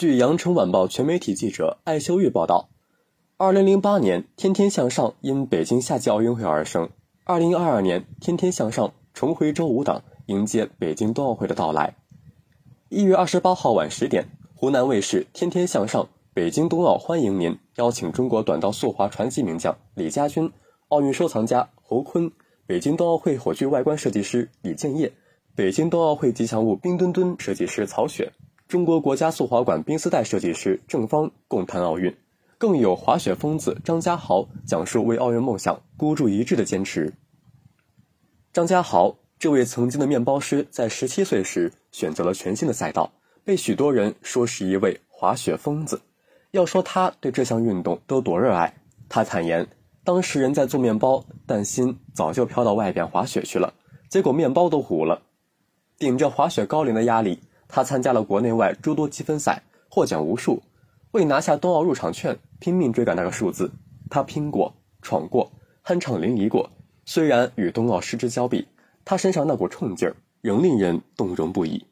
据羊城晚报全媒体记者艾修玉报道，二零零八年《天天向上》因北京夏季奥运会而生，二零二二年《天天向上》重回周五档，迎接北京冬奥会的到来。一月二十八号晚十点，湖南卫视《天天向上》北京冬奥欢迎您，邀请中国短道速滑传奇名将李佳军、奥运收藏家侯坤、北京冬奥会火炬外观设计师李建业、北京冬奥会吉祥物冰墩墩设计师曹雪。中国国家速滑馆冰丝带设计师郑芳共谈奥运，更有滑雪疯子张家豪讲述为奥运梦想孤注一掷的坚持。张家豪这位曾经的面包师，在十七岁时选择了全新的赛道，被许多人说是一位滑雪疯子。要说他对这项运动都多热爱，他坦言，当时人在做面包，但心早就飘到外边滑雪去了，结果面包都糊了，顶着滑雪高龄的压力。他参加了国内外诸多积分赛，获奖无数。为拿下冬奥入场券，拼命追赶那个数字。他拼过、闯过、酣畅淋漓过。虽然与冬奥失之交臂，他身上那股冲劲儿仍令人动容不已。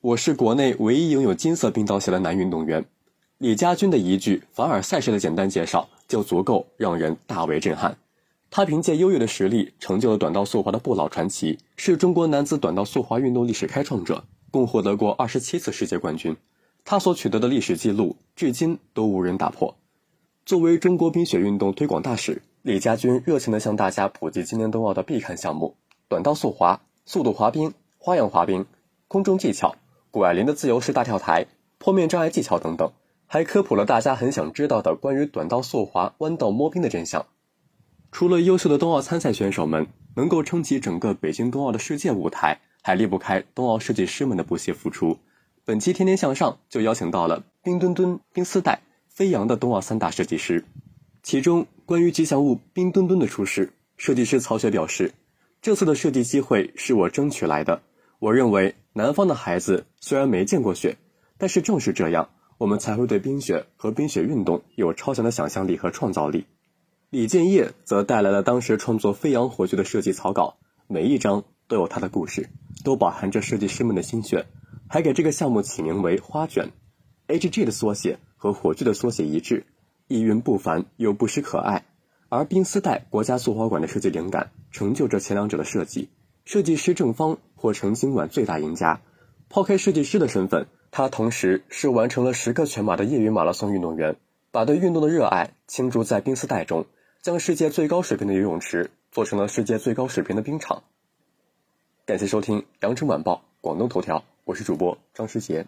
我是国内唯一拥有金色冰刀鞋的男运动员。李家军的一句凡尔赛式的简单介绍，就足够让人大为震撼。他凭借优越的实力，成就了短道速滑的不老传奇，是中国男子短道速滑运动历史开创者。共获得过二十七次世界冠军，他所取得的历史记录至今都无人打破。作为中国冰雪运动推广大使，李家军热情地向大家普及今年冬奥的必看项目：短道速滑、速度滑冰、花样滑冰、空中技巧、谷爱凌的自由式大跳台、坡面障碍技巧等等，还科普了大家很想知道的关于短道速滑弯道摸冰的真相。除了优秀的冬奥参赛选手们能够撑起整个北京冬奥的世界舞台。还离不开冬奥设计师们的不懈付出。本期《天天向上》就邀请到了冰墩墩、冰丝带、飞扬的冬奥三大设计师。其中，关于吉祥物冰墩墩的出世，设计师曹雪表示：“这次的设计机会是我争取来的。我认为，南方的孩子虽然没见过雪，但是正是这样，我们才会对冰雪和冰雪运动有超强的想象力和创造力。”李建业则带来了当时创作飞扬火炬的设计草稿，每一张都有他的故事。都饱含着设计师们的心血，还给这个项目起名为“花卷 ”，HG 的缩写和火炬的缩写一致，意蕴不凡又不失可爱。而冰丝带国家速滑馆的设计灵感，成就着前两者的设计。设计师郑方或成今晚最大赢家。抛开设计师的身份，他同时是完成了十个全马的业余马拉松运动员，把对运动的热爱倾注在冰丝带中，将世界最高水平的游泳池做成了世界最高水平的冰场。感谢收听《羊城晚报·广东头条》，我是主播张诗杰。